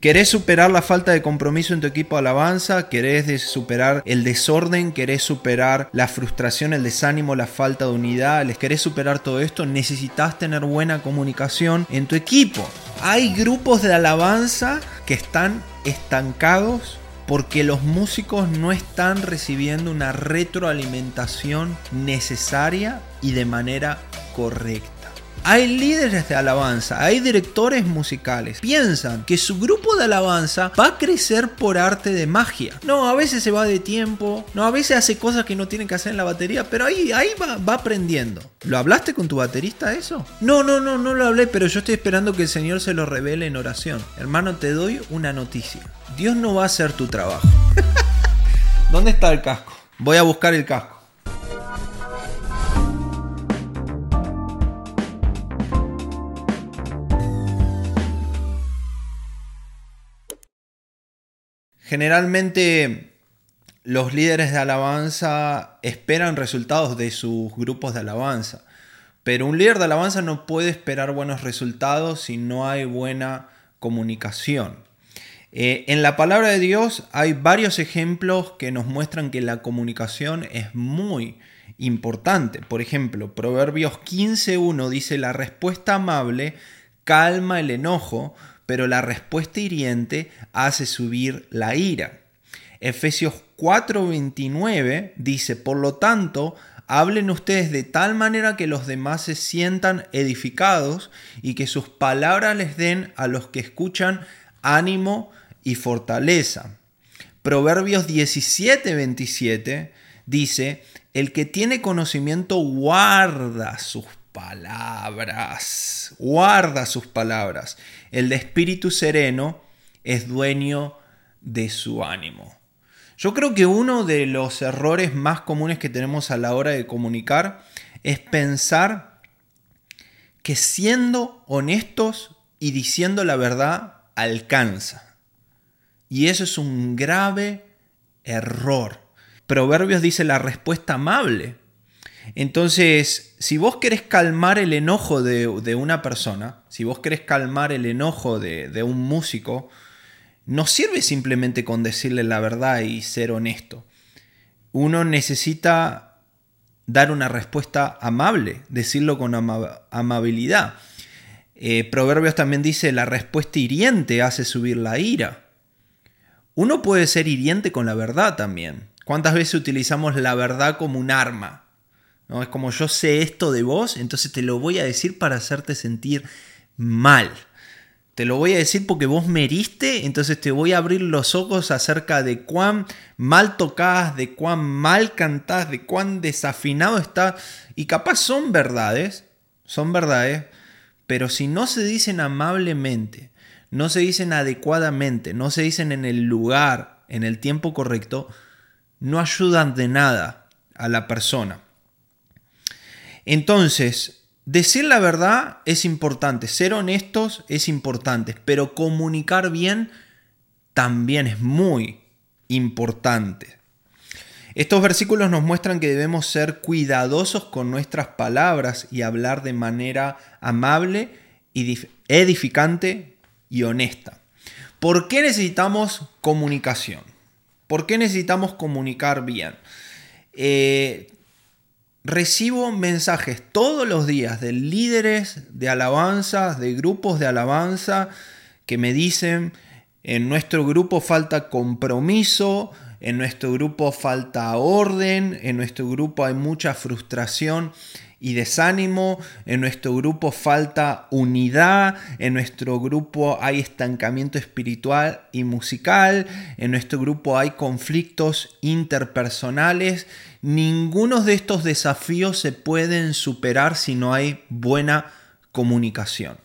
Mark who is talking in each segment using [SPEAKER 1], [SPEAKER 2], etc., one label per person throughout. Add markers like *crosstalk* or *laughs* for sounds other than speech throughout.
[SPEAKER 1] ¿Querés superar la falta de compromiso en tu equipo de alabanza? ¿Querés superar el desorden? ¿Querés superar la frustración, el desánimo, la falta de unidad? ¿Les querés superar todo esto? Necesitas tener buena comunicación en tu equipo. Hay grupos de alabanza que están estancados porque los músicos no están recibiendo una retroalimentación necesaria y de manera correcta. Hay líderes de alabanza, hay directores musicales. Piensan que su grupo de alabanza va a crecer por arte de magia. No, a veces se va de tiempo, no, a veces hace cosas que no tiene que hacer en la batería, pero ahí, ahí va, va aprendiendo. ¿Lo hablaste con tu baterista eso? No, no, no, no lo hablé, pero yo estoy esperando que el Señor se lo revele en oración. Hermano, te doy una noticia. Dios no va a hacer tu trabajo. *laughs* ¿Dónde está el casco? Voy a buscar el casco. Generalmente los líderes de alabanza esperan resultados de sus grupos de alabanza, pero un líder de alabanza no puede esperar buenos resultados si no hay buena comunicación. Eh, en la palabra de Dios hay varios ejemplos que nos muestran que la comunicación es muy importante. Por ejemplo, Proverbios 15.1 dice, la respuesta amable calma el enojo, pero la respuesta hiriente hace subir la ira. Efesios 4:29 dice, por lo tanto, hablen ustedes de tal manera que los demás se sientan edificados y que sus palabras les den a los que escuchan ánimo y fortaleza. Proverbios 17:27 dice, el que tiene conocimiento guarda sus palabras, guarda sus palabras. El de espíritu sereno es dueño de su ánimo. Yo creo que uno de los errores más comunes que tenemos a la hora de comunicar es pensar que siendo honestos y diciendo la verdad alcanza. Y eso es un grave error. Proverbios dice la respuesta amable entonces, si vos querés calmar el enojo de, una persona, si vos querés calmar el enojo de, un músico, no sirve simplemente con decirle la verdad y ser honesto. Uno necesita dar una respuesta amable, decirlo con amabilidad. Eh, Proverbios también dice, la respuesta hiriente hace subir la ira. Uno puede ser hiriente con la verdad también. ¿Cuántas veces utilizamos la verdad como un arma? Es como yo sé esto de vos, entonces te lo voy a decir para hacerte sentir mal. Te lo voy a decir porque vos me heriste, entonces te voy a abrir los ojos acerca de cuán mal tocás, de cuán mal cantás, de cuán desafinado está. Y capaz son verdades, son verdades, pero si no se dicen amablemente, no se dicen adecuadamente, no se dicen en el lugar, en el tiempo correcto, no ayudan de nada a la persona. Entonces, decir la verdad es importante, ser honestos es importante, pero comunicar bien también es muy importante. Estos versículos nos muestran que debemos ser cuidadosos con nuestras palabras y hablar de manera amable, edificante y honesta. ¿Por qué necesitamos comunicación? ¿Por qué necesitamos comunicar bien? Eh, recibo mensajes todos los días de líderes de alabanza, de grupos de alabanza, que me dicen, en nuestro grupo falta compromiso, en nuestro grupo falta orden, en nuestro grupo hay mucha frustración y desánimo, en nuestro grupo falta unidad, en nuestro grupo hay estancamiento espiritual y musical, en nuestro grupo hay conflictos interpersonales. Ninguno de estos desafíos se pueden superar si no hay buena comunicación.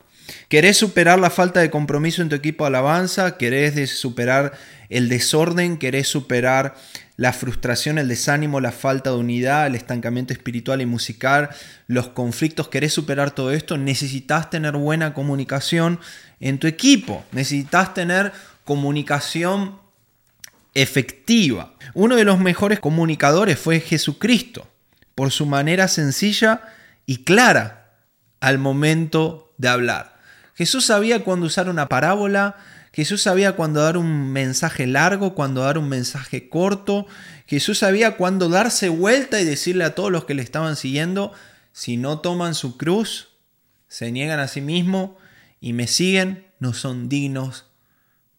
[SPEAKER 1] ¿Querés superar la falta de compromiso en tu equipo de alabanza? ¿Querés superar el desorden? ¿Querés superar la frustración, el desánimo, la falta de unidad, el estancamiento espiritual y musical, los conflictos? ¿Querés superar todo esto? Necesitas tener buena comunicación en tu equipo. Necesitas tener comunicación efectiva. Uno de los mejores comunicadores fue Jesucristo, por su manera sencilla y clara al momento de hablar. Jesús sabía cuándo usar una parábola, Jesús sabía cuándo dar un mensaje largo, cuándo dar un mensaje corto. Jesús sabía cuándo darse vuelta y decirle a todos los que le estaban siguiendo, si no toman su cruz, se niegan a sí mismo y me siguen, no son dignos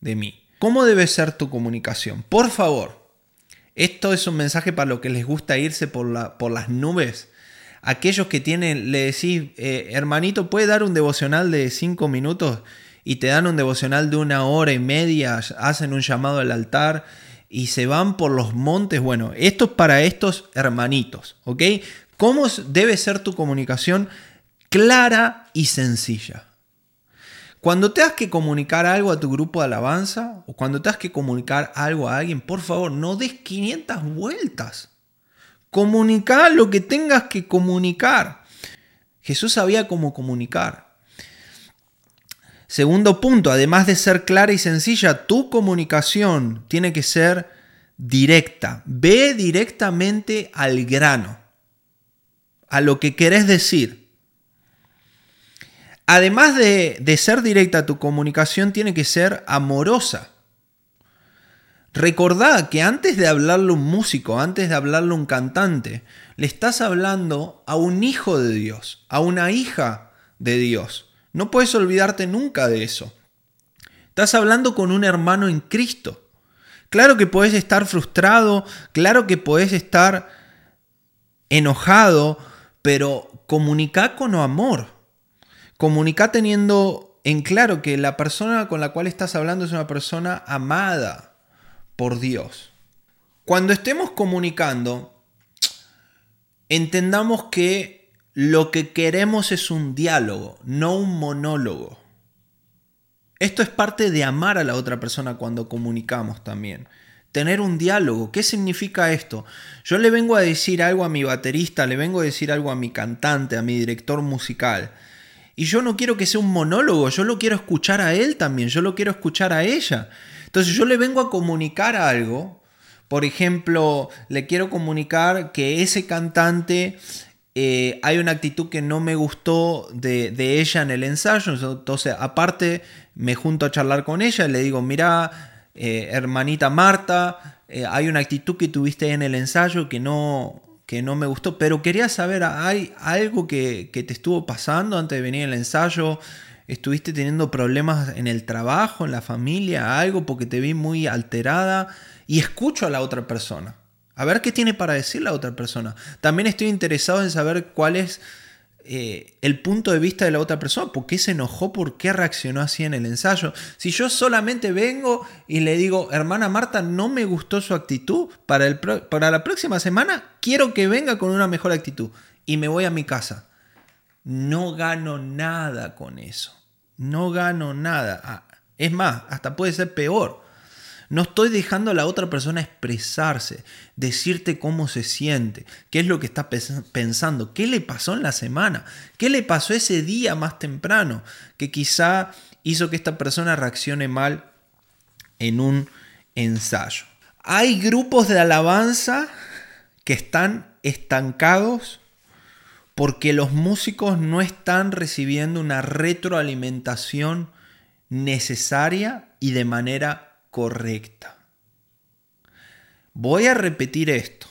[SPEAKER 1] de mí. ¿Cómo debe ser tu comunicación? Por favor, esto es un mensaje para los que les gusta irse por, por las nubes. Aquellos que tienen, le decís, eh, hermanito, ¿puede dar un devocional de cinco minutos? Y te dan un devocional de una hora y media, hacen un llamado al altar y se van por los montes. Bueno, esto es para estos hermanitos, ¿ok? ¿Cómo debe ser tu comunicación? Clara y sencilla. Cuando tengas que comunicar algo a tu grupo de alabanza o cuando tengas que comunicar algo a alguien, por favor, no des 500 vueltas. Comunica lo que tengas que comunicar. Jesús sabía cómo comunicar. Segundo punto, además de ser clara y sencilla, tu comunicación tiene que ser directa. Ve directamente al grano, a lo que querés decir. Además de, ser directa, tu comunicación tiene que ser amorosa. Recordá que antes de hablarle a un músico, antes de hablarle a un cantante, le estás hablando a un hijo de Dios, a una hija de Dios. No puedes olvidarte nunca de eso. Estás hablando con un hermano en Cristo. Claro que puedes estar frustrado, claro que puedes estar enojado, pero comunica con amor. Comunica teniendo en claro que la persona con la cual estás hablando es una persona amada por Dios. Cuando estemos comunicando, entendamos que lo que queremos es un diálogo, no un monólogo. Esto es parte de amar a la otra persona cuando comunicamos también. Tener un diálogo. ¿Qué significa esto? Yo le vengo a decir algo a mi baterista, le vengo a decir algo a mi cantante, a mi director musical. Y yo no quiero que sea un monólogo, yo lo quiero escuchar a él también, yo lo quiero escuchar a ella. Entonces yo le vengo a comunicar algo, por ejemplo, le quiero comunicar que ese cantante eh, hay una actitud que no me gustó de, ella en el ensayo, entonces aparte me junto a charlar con ella y le digo, mira, eh, hermanita Marta, eh, hay una actitud que tuviste en el ensayo que no, que no me gustó, pero quería saber, ¿hay algo que, te estuvo pasando antes de venir al ensayo? ¿Estuviste teniendo problemas en el trabajo, en la familia, algo porque te vi muy alterada? Y escucho a la otra persona. A ver qué tiene para decir la otra persona. También estoy interesado en saber cuál es eh, el punto de vista de la otra persona, por qué se enojó, por qué reaccionó así en el ensayo. Si yo solamente vengo y le digo, hermana Marta, no me gustó su actitud, para, el, para la próxima semana quiero que venga con una mejor actitud y me voy a mi casa. No gano nada con eso. No gano nada. Ah, es más, hasta puede ser peor. No estoy dejando a la otra persona expresarse, decirte cómo se siente, qué es lo que está pensando, qué le pasó en la semana, qué le pasó ese día más temprano, que quizá hizo que esta persona reaccione mal en un ensayo. Hay grupos de alabanza que están estancados porque los músicos no están recibiendo una retroalimentación necesaria y de manera correcta. Voy a repetir esto.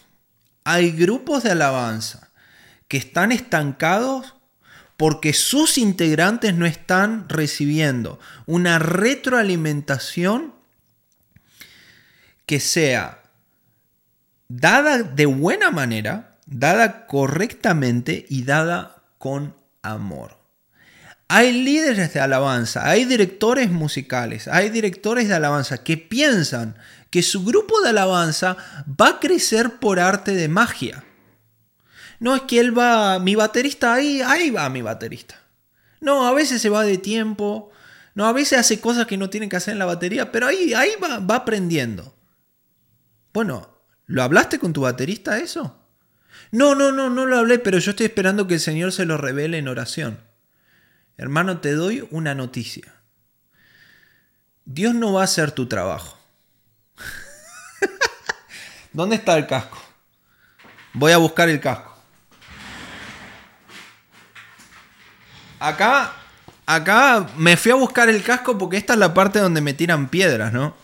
[SPEAKER 1] Hay grupos de alabanza que están estancados porque sus integrantes no están recibiendo una retroalimentación que sea dada de buena manera, dada correctamente y dada con amor. Hay líderes de alabanza, hay directores musicales, hay directores de alabanza que piensan que su grupo de alabanza va a crecer por arte de magia. No es que él va, mi baterista ahí, ahí va mi baterista. No, a veces se va de tiempo, no, a veces hace cosas que no tiene que hacer en la batería, pero ahí, ahí va, va aprendiendo. Bueno, ¿lo hablaste con tu baterista eso? No, no, no, no lo hablé, pero yo estoy esperando que el Señor se lo revele en oración. Hermano, te doy una noticia. Dios no va a hacer tu trabajo. *laughs* ¿Dónde está el casco? Voy a buscar el casco. Acá acá me fui a buscar el casco porque esta es la parte donde me tiran piedras, ¿no?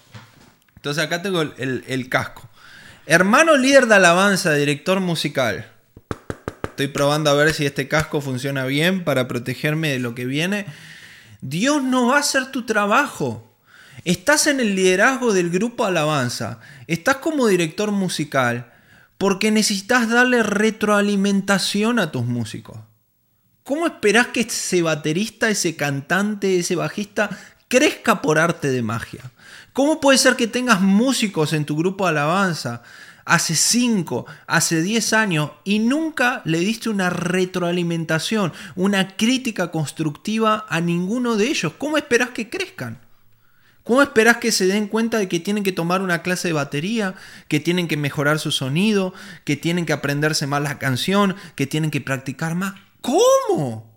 [SPEAKER 1] Entonces acá tengo el, el casco. Hermano líder de alabanza, director musical. Estoy probando a ver si este casco funciona bien para protegerme de lo que viene. Dios no va a hacer tu trabajo. Estás en el liderazgo del grupo Alabanza. Estás como director musical porque necesitas darle retroalimentación a tus músicos. ¿Cómo esperás que ese baterista, ese cantante, ese bajista crezca por arte de magia? ¿Cómo puede ser que tengas músicos en tu grupo alabanza hace 5, hace 10 años y nunca le diste una retroalimentación, una crítica constructiva a ninguno de ellos? ¿Cómo esperás que crezcan? ¿Cómo esperás que se den cuenta de que tienen que tomar una clase de batería, que tienen que mejorar su sonido, que tienen que aprenderse más la canción, que tienen que practicar más? ¿Cómo?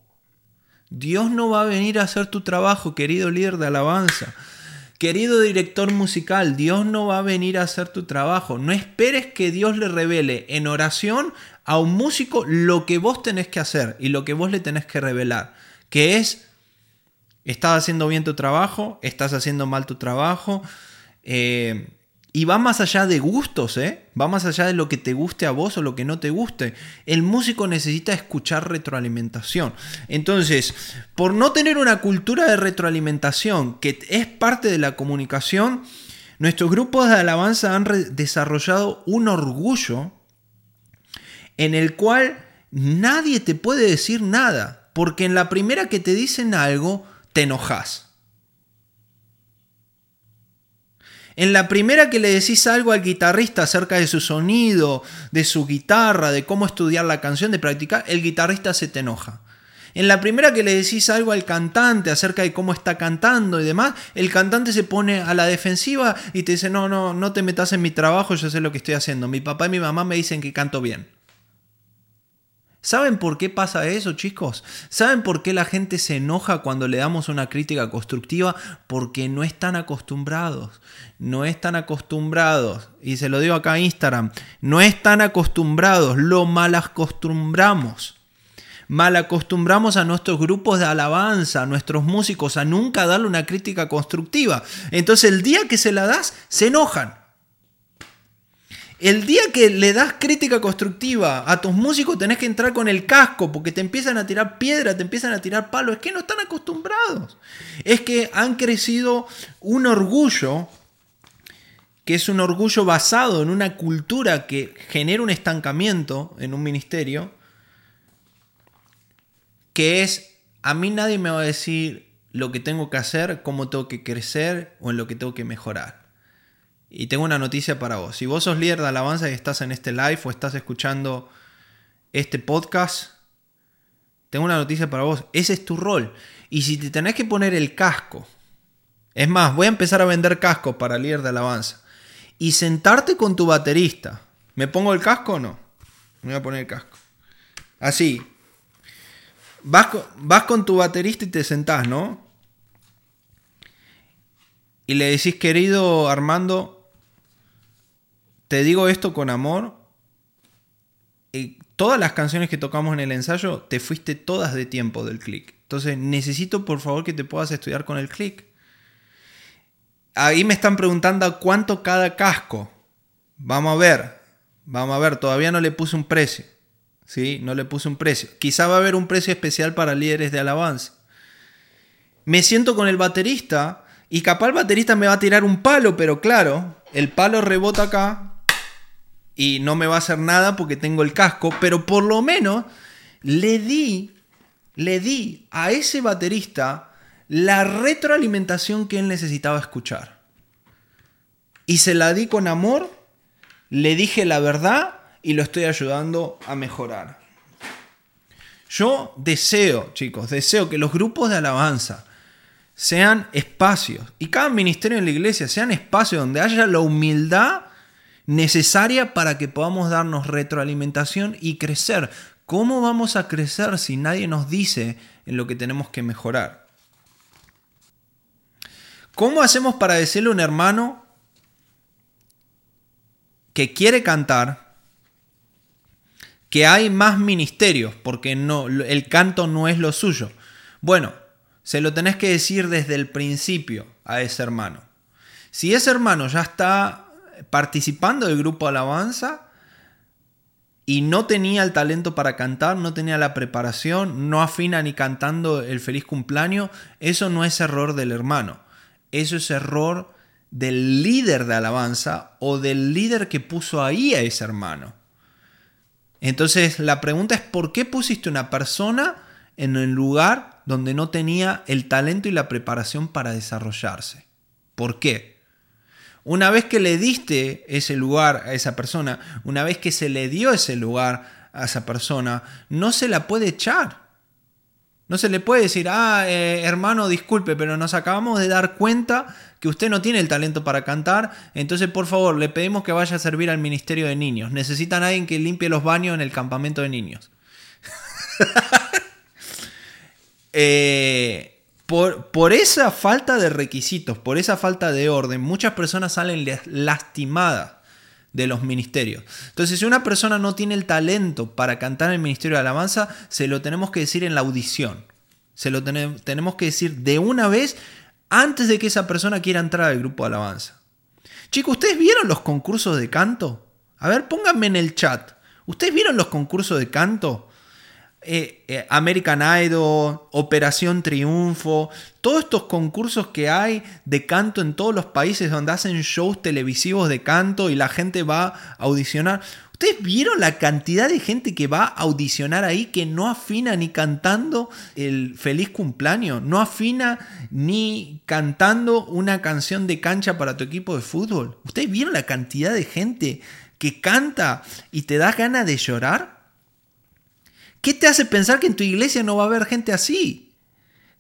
[SPEAKER 1] Dios no va a venir a hacer tu trabajo, querido líder de alabanza. Querido director musical, Dios no va a venir a hacer tu trabajo. No esperes que Dios le revele en oración a un músico lo que vos tenés que hacer y lo que vos le tenés que revelar. Que es, estás haciendo bien tu trabajo, estás haciendo mal tu trabajo. Eh, y va más allá de gustos, ¿eh? Va más allá de lo que te guste a vos o lo que no te guste. El músico necesita escuchar retroalimentación. Entonces, por no tener una cultura de retroalimentación que es parte de la comunicación, nuestros grupos de alabanza han desarrollado un orgullo en el cual nadie te puede decir nada, porque en la primera que te dicen algo, te enojas. En la primera que le decís algo al guitarrista acerca de su sonido, de su guitarra, de cómo estudiar la canción, de practicar, el guitarrista se te enoja. En la primera que le decís algo al cantante acerca de cómo está cantando y demás, el cantante se pone a la defensiva y te dice, no, no, no te metas en mi trabajo, yo sé lo que estoy haciendo. Mi papá y mi mamá me dicen que canto bien. ¿Saben por qué pasa eso, chicos? ¿Saben por qué la gente se enoja cuando le damos una crítica constructiva? Porque no están acostumbrados. No están acostumbrados. Y se lo digo acá en Instagram. No están acostumbrados. Lo mal acostumbramos. Mal acostumbramos a nuestros grupos de alabanza, a nuestros músicos, a nunca darle una crítica constructiva. Entonces el día que se la das, se enojan. El día que le das crítica constructiva a tus músicos tenés que entrar con el casco porque te empiezan a tirar piedra, te empiezan a tirar palo. Es que no están acostumbrados. Es que han crecido un orgullo que es un orgullo basado en una cultura que genera un estancamiento en un ministerio, que es, a mí nadie me va a decir lo que tengo que hacer, cómo tengo que crecer o en lo que tengo que mejorar. Y tengo una noticia para vos. Si vos sos líder de alabanza y estás en este live o estás escuchando este podcast, tengo una noticia para vos. Ese es tu rol. Y si te tenés que poner el casco, es más, voy a empezar a vender cascos para líder de alabanza. Y sentarte con tu baterista. ¿Me pongo el casco o no? Me voy a poner el casco. Así. Vas con, vas con tu baterista y te sentás, ¿no? Y le decís, querido Armando, te digo esto con amor. Y todas las canciones que tocamos en el ensayo, te fuiste todas de tiempo del click. Entonces necesito por favor que te puedas estudiar con el click. Ahí me están preguntando cuánto cada casco. Vamos a ver. Vamos a ver, todavía no le puse un precio. ¿Sí? No le puse un precio. Quizá va a haber un precio especial para líderes de alabanza. Me siento con el baterista y capaz el baterista me va a tirar un palo, pero claro, el palo rebota acá y no me va a hacer nada porque tengo el casco, pero por lo menos le di, le di a ese baterista la retroalimentación que él necesitaba escuchar. Y se la di con amor, le dije la verdad y lo estoy ayudando a mejorar. Yo deseo, chicos, deseo que los grupos de alabanza sean espacios y cada ministerio en la iglesia sean espacios donde haya la humildad necesaria para que podamos darnos retroalimentación y crecer. ¿Cómo vamos a crecer si nadie nos dice en lo que tenemos que mejorar? ¿Cómo hacemos para decirle a un hermano que quiere cantar que hay más ministerios porque no, el canto no es lo suyo? Bueno, se lo tenés que decir desde el principio a ese hermano. Si ese hermano ya está participando del grupo alabanza y no tenía el talento para cantar, no tenía la preparación, no afina ni cantando el feliz cumpleaños, eso no es error del hermano, eso es error del líder de alabanza o del líder que puso ahí a ese hermano. Entonces la pregunta es, ¿por qué pusiste una persona en el lugar donde no tenía el talento y la preparación para desarrollarse? ¿Por qué? Una vez que le diste ese lugar a esa persona, una vez que se le dio ese lugar a esa persona, no se la puede echar. No se le puede decir, ah, eh, hermano, disculpe, pero nos acabamos de dar cuenta que usted no tiene el talento para cantar, entonces por favor le pedimos que vaya a servir al Ministerio de Niños. Necesitan a alguien que limpie los baños en el campamento de niños. *laughs* eh, por, esa falta de requisitos, por esa falta de orden, muchas personas salen lastimadas de los ministerios. Entonces, si una persona no tiene el talento para cantar en el ministerio de alabanza, se lo tenemos que decir en la audición. Se lo tenemos que decir de una vez antes de que esa persona quiera entrar al grupo de alabanza. Chicos, ¿ustedes vieron los concursos de canto? A ver, pónganme en el chat. ¿Ustedes vieron los concursos de canto? Eh, eh, American Idol, Operación Triunfo, todos estos concursos que hay de canto en todos los países donde hacen shows televisivos de canto y la gente va a audicionar. ¿Ustedes vieron la cantidad de gente que va a audicionar ahí que no afina ni cantando el feliz cumpleaños? No afina ni cantando una canción de cancha para tu equipo de fútbol. ¿Ustedes vieron la cantidad de gente que canta y te da ganas de llorar? ¿Qué te hace pensar que en tu iglesia no va a haber gente así?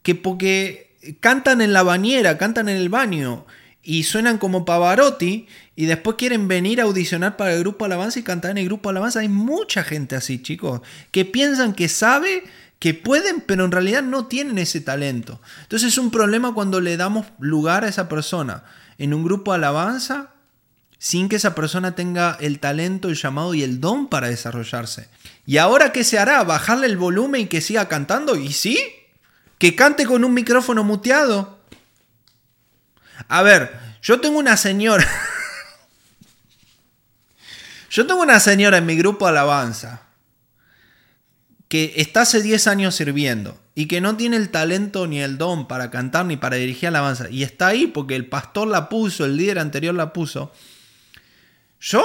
[SPEAKER 1] Que porque cantan en la bañera, cantan en el baño y suenan como Pavarotti y después quieren venir a audicionar para el grupo Alabanza y cantar en el grupo Alabanza. Hay mucha gente así, chicos, que piensan que sabe, que pueden, pero en realidad no tienen ese talento. Entonces es un problema cuando le damos lugar a esa persona en un grupo Alabanza sin que esa persona tenga el talento, el llamado y el don para desarrollarse. ¿Y ahora qué se hará? ¿Bajarle el volumen y que siga cantando? ¿Y sí? ¿Que cante con un micrófono muteado? A ver, yo tengo una señora. *laughs* yo tengo una señora en mi grupo Alabanza que está hace 10 años sirviendo y que no tiene el talento ni el don para cantar ni para dirigir alabanza y está ahí porque el pastor la puso, el líder anterior la puso yo,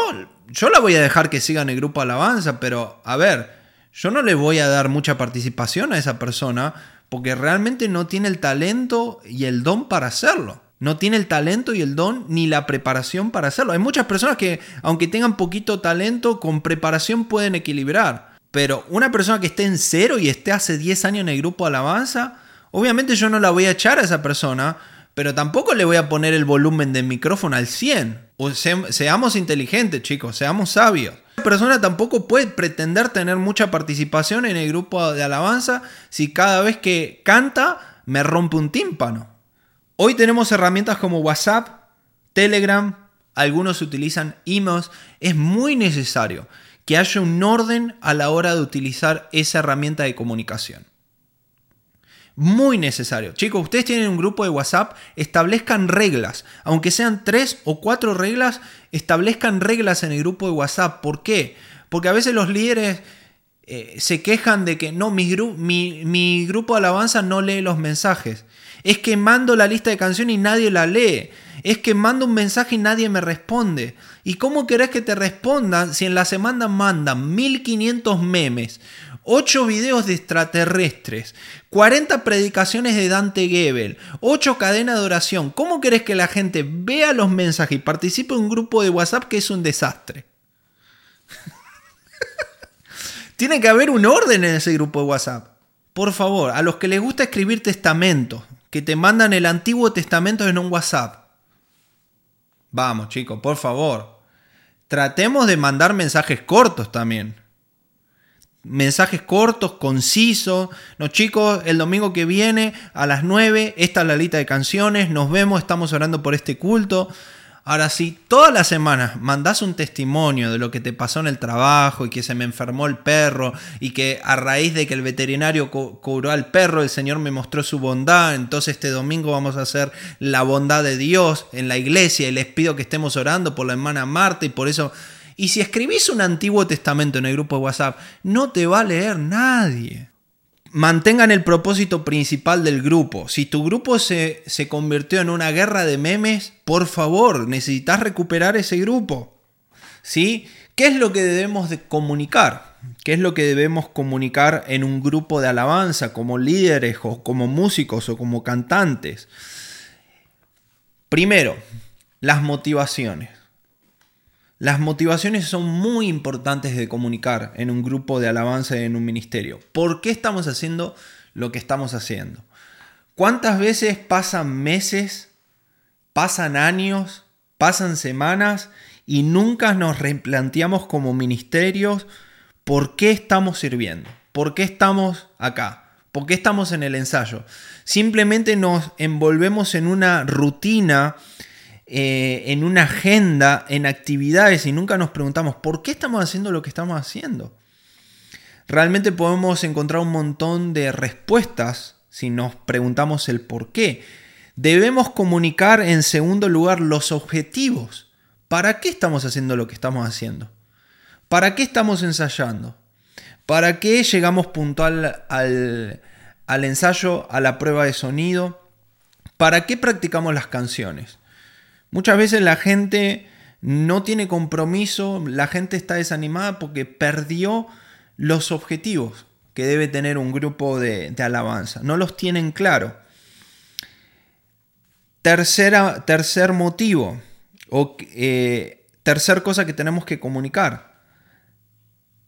[SPEAKER 1] yo la voy a dejar que siga en el grupo Alabanza, pero a ver, yo no le voy a dar mucha participación a esa persona porque realmente no tiene el talento y el don para hacerlo. No tiene el talento y el don ni la preparación para hacerlo. Hay muchas personas que, aunque tengan poquito talento, con preparación pueden equilibrar. Pero una persona que esté en cero y esté hace 10 años en el grupo Alabanza, obviamente yo no la voy a echar a esa persona, pero tampoco le voy a poner el volumen del micrófono al 100 seamos inteligentes, chicos, seamos sabios. Una persona tampoco puede pretender tener mucha participación en el grupo de alabanza si cada vez que canta me rompe un tímpano. Hoy tenemos herramientas como WhatsApp, Telegram, algunos utilizan emails. Es muy necesario que haya un orden a la hora de utilizar esa herramienta de comunicación. Muy necesario. Chicos, ustedes tienen un grupo de WhatsApp, establezcan reglas. Aunque sean tres o cuatro reglas, establezcan reglas en el grupo de WhatsApp. ¿Por qué? Porque a veces los líderes eh, se quejan de que no, mi, mi, grupo de alabanza no lee los mensajes. Es que mando la lista de canciones y nadie la lee. Es que mando un mensaje y nadie me responde. ¿Y cómo querés que te respondan si en la semana mandan 1500 memes, 8 videos de extraterrestres, 40 predicaciones de Dante Gebel, 8 cadenas de oración. ¿Cómo querés que la gente vea los mensajes y participe en un grupo de WhatsApp que es un desastre? *laughs* Tiene que haber un orden en ese grupo de WhatsApp. Por favor, a los que les gusta escribir testamentos, que te mandan el Antiguo Testamento en un WhatsApp. Vamos, chicos, por favor. Tratemos de mandar mensajes cortos también mensajes cortos, concisos. No, chicos, el domingo que viene a las 9, esta es la lista de canciones, nos vemos, estamos orando por este culto. Ahora, si todas las semanas mandás un testimonio de lo que te pasó en el trabajo y que se me enfermó el perro y que a raíz de que el veterinario curó al perro, el Señor me mostró su bondad, entonces este domingo vamos a hacer la bondad de Dios en la iglesia y les pido que estemos orando por la hermana Marta y por eso... Y si escribís un Antiguo Testamento en el grupo de WhatsApp, no te va a leer nadie mantengan el propósito principal del grupo. Si tu grupo se, se, convirtió en una guerra de memes, por favor, necesitas recuperar ese grupo. ¿Sí? ¿Qué es lo que debemos de comunicar? ¿Qué es lo que debemos comunicar en un grupo de alabanza como líderes o como músicos o como cantantes? Primero, las motivaciones. Las motivaciones son muy importantes de comunicar en un grupo de alabanza y en un ministerio. ¿Por qué estamos haciendo lo que estamos haciendo? ¿Cuántas veces pasan meses, pasan años, pasan semanas y nunca nos replanteamos como ministerios por qué estamos sirviendo? ¿Por qué estamos acá? ¿Por qué estamos en el ensayo? Simplemente nos envolvemos en una rutina eh, en una agenda, en actividades y nunca nos preguntamos por qué estamos haciendo lo que estamos haciendo. Realmente podemos encontrar un montón de respuestas si nos preguntamos el por qué. Debemos comunicar en segundo lugar los objetivos. ¿Para qué estamos haciendo lo que estamos haciendo? ¿Para qué estamos ensayando? ¿Para qué llegamos puntual al, al ensayo, a la prueba de sonido? ¿Para qué practicamos las canciones? Muchas veces la gente no tiene compromiso, la gente está desanimada porque perdió los objetivos que debe tener un grupo de, alabanza. No los tienen claro. Tercera, tercer motivo, o eh, tercer cosa que tenemos que comunicar.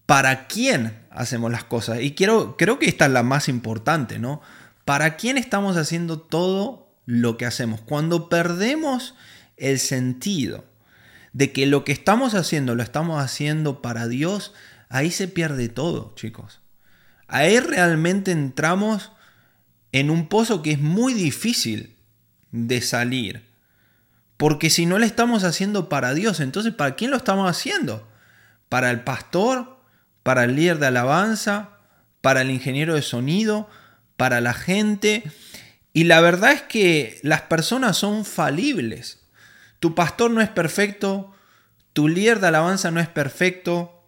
[SPEAKER 1] ¿Para quién hacemos las cosas? Y quiero, creo que esta es la más importante, ¿no? ¿Para quién estamos haciendo todo lo que hacemos? Cuando perdemos el sentido de que lo que estamos haciendo lo estamos haciendo para Dios, ahí se pierde todo, chicos. Ahí realmente entramos en un pozo que es muy difícil de salir. Porque si no lo estamos haciendo para Dios, entonces ¿para quién lo estamos haciendo? ¿Para el pastor? ¿Para el líder de alabanza? ¿Para el ingeniero de sonido? ¿Para la gente? Y la verdad es que las personas son falibles. Tu pastor no es perfecto, tu líder de alabanza no es perfecto,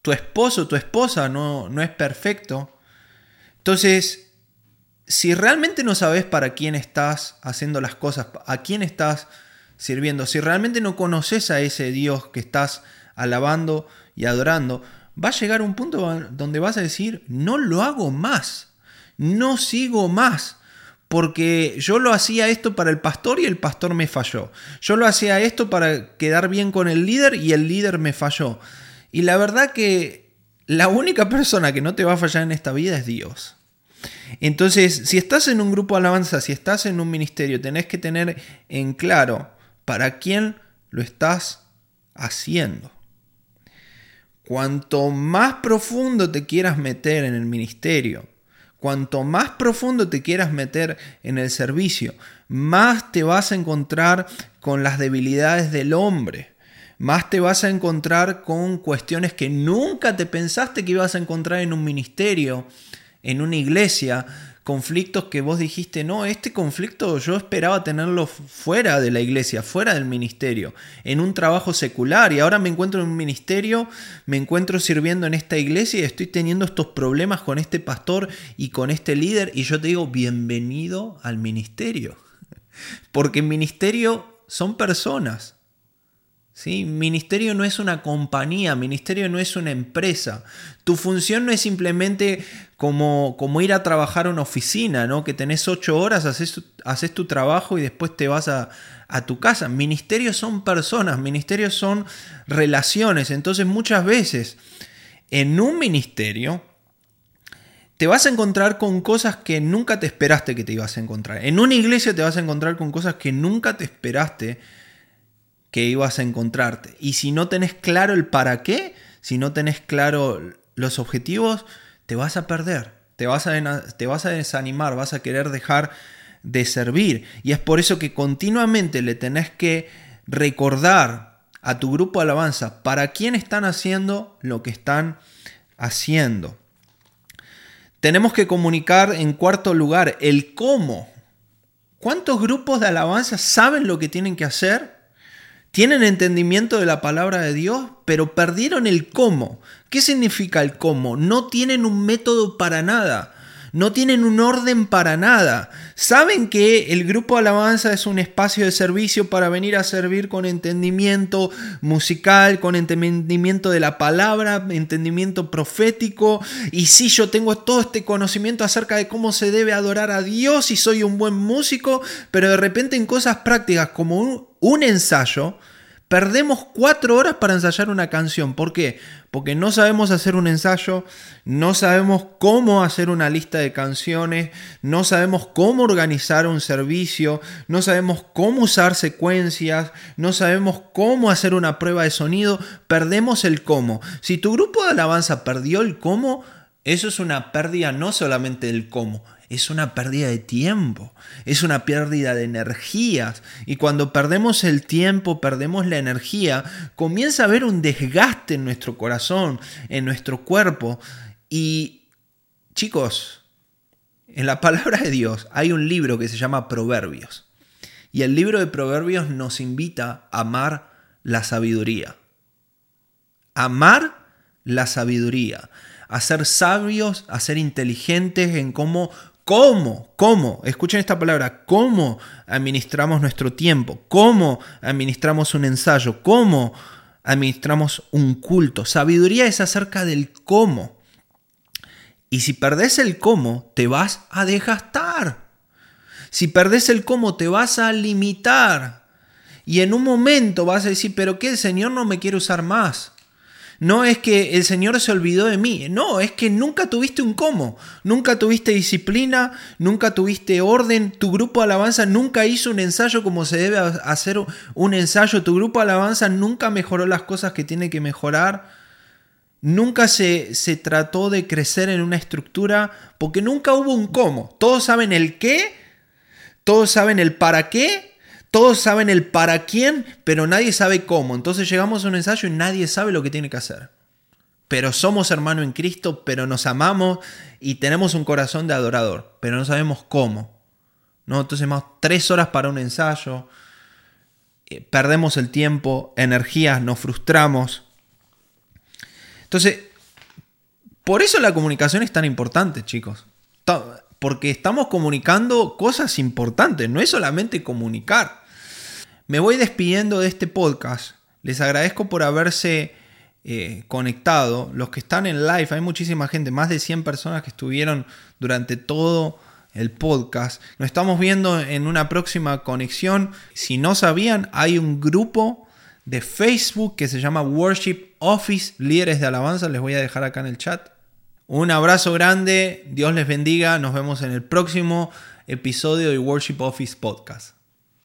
[SPEAKER 1] tu esposo, tu esposa no, no es perfecto. Entonces, si realmente no sabes para quién estás haciendo las cosas, a quién estás sirviendo, si realmente no conoces a ese Dios que estás alabando y adorando, va a llegar un punto donde vas a decir, no lo hago más, no sigo más porque yo lo hacía esto para el pastor y el pastor me falló. Yo lo hacía esto para quedar bien con el líder y el líder me falló. Y la verdad que la única persona que no te va a fallar en esta vida es Dios. Entonces, si estás en un grupo de alabanza, si estás en un ministerio, tenés que tener en claro para quién lo estás haciendo. Cuanto más profundo te quieras meter en el ministerio, Cuanto más profundo te quieras meter en el servicio, más te vas a encontrar con las debilidades del hombre, más te vas a encontrar con cuestiones que nunca te pensaste que ibas a encontrar en un ministerio, en una iglesia, conflictos que vos dijiste, no, este conflicto yo esperaba tenerlo fuera de la iglesia, fuera del ministerio, en un trabajo secular y ahora me encuentro en un ministerio, me encuentro sirviendo en esta iglesia y estoy teniendo estos problemas con este pastor y con este líder y yo te digo, bienvenido al ministerio, *laughs* porque el ministerio son personas, Ministerio no es una compañía, ministerio no es una empresa. Tu función no es simplemente como, como ir a trabajar a una oficina, ¿no? que tenés ocho horas, haces, haces tu trabajo y después te vas a, a tu casa. Ministerios son personas, ministerios son relaciones. Entonces muchas veces en un ministerio te vas a encontrar con cosas que nunca te esperaste que te ibas a encontrar. En una iglesia te vas a encontrar con cosas que nunca te esperaste que ibas a encontrarte. Y si no tenés claro el para qué, si no tenés claro los objetivos, te vas a perder, te vas a, te vas a desanimar, vas a querer dejar de servir. Y es por eso que continuamente le tenés que recordar a tu grupo de alabanza para quién están haciendo lo que están haciendo. Tenemos que comunicar en cuarto lugar el cómo. ¿Cuántos grupos de alabanza saben lo que tienen que hacer? Tienen entendimiento de la palabra de Dios, pero perdieron el cómo. ¿Qué significa el cómo? No tienen un método para nada no tienen un orden para nada. Saben que el grupo alabanza es un espacio de servicio para venir a servir con entendimiento musical, con entendimiento de la palabra, entendimiento profético. Y si yo tengo todo este conocimiento acerca de cómo se debe adorar a Dios y soy un buen músico, pero de repente en cosas prácticas como un, un ensayo, Perdemos cuatro horas para ensayar una canción. ¿Por qué? Porque no sabemos hacer un ensayo, no sabemos cómo hacer una lista de canciones, no sabemos cómo organizar un servicio, no sabemos cómo usar secuencias, no sabemos cómo hacer una prueba de sonido. Perdemos el cómo. Si tu grupo de alabanza perdió el cómo, eso es una pérdida no solamente del cómo, es una pérdida de tiempo, es una pérdida de energías. Y cuando perdemos el tiempo, perdemos la energía, comienza a haber un desgaste en nuestro corazón, en nuestro cuerpo. Y chicos, en la palabra de Dios hay un libro que se llama Proverbios. Y el libro de Proverbios nos invita a amar la sabiduría. Amar la sabiduría a ser sabios, a ser inteligentes en cómo ¿Cómo? ¿Cómo? Escuchen esta palabra. ¿Cómo administramos nuestro tiempo? ¿Cómo administramos un ensayo? ¿Cómo administramos un culto? Sabiduría es acerca del cómo. Y si perdés el cómo, te vas a desgastar. Si perdés el cómo, te vas a limitar. Y en un momento vas a decir, pero ¿qué? El Señor no me quiere usar más. No es que el Señor se olvidó de mí, no, es que nunca tuviste un cómo, nunca tuviste disciplina, nunca tuviste orden, tu grupo de alabanza nunca hizo un ensayo como se debe hacer un ensayo, tu grupo de alabanza nunca mejoró las cosas que tiene que mejorar, nunca se, se trató de crecer en una estructura, porque nunca hubo un cómo, todos saben el qué, todos saben el para qué, todos saben el para quién, pero nadie sabe cómo. Entonces llegamos a un ensayo y nadie sabe lo que tiene que hacer. Pero somos hermanos en Cristo, pero nos amamos y tenemos un corazón de adorador, pero no sabemos cómo. ¿no? Entonces más tres horas para un ensayo, eh, perdemos el tiempo, energías, nos frustramos. Entonces, por eso la comunicación es tan importante, chicos porque estamos comunicando cosas importantes, no es solamente comunicar. Me voy despidiendo de este podcast. Les agradezco por haberse eh, conectado. Los que están en live, hay muchísima gente, más de 100 personas que estuvieron durante todo el podcast. Nos estamos viendo en una próxima conexión. Si no sabían, hay un grupo de Facebook que se llama Worship Office, líderes de alabanza. Les voy a dejar acá en el chat. Un abrazo grande, Dios les bendiga, nos vemos en el próximo episodio de Worship Office Podcast.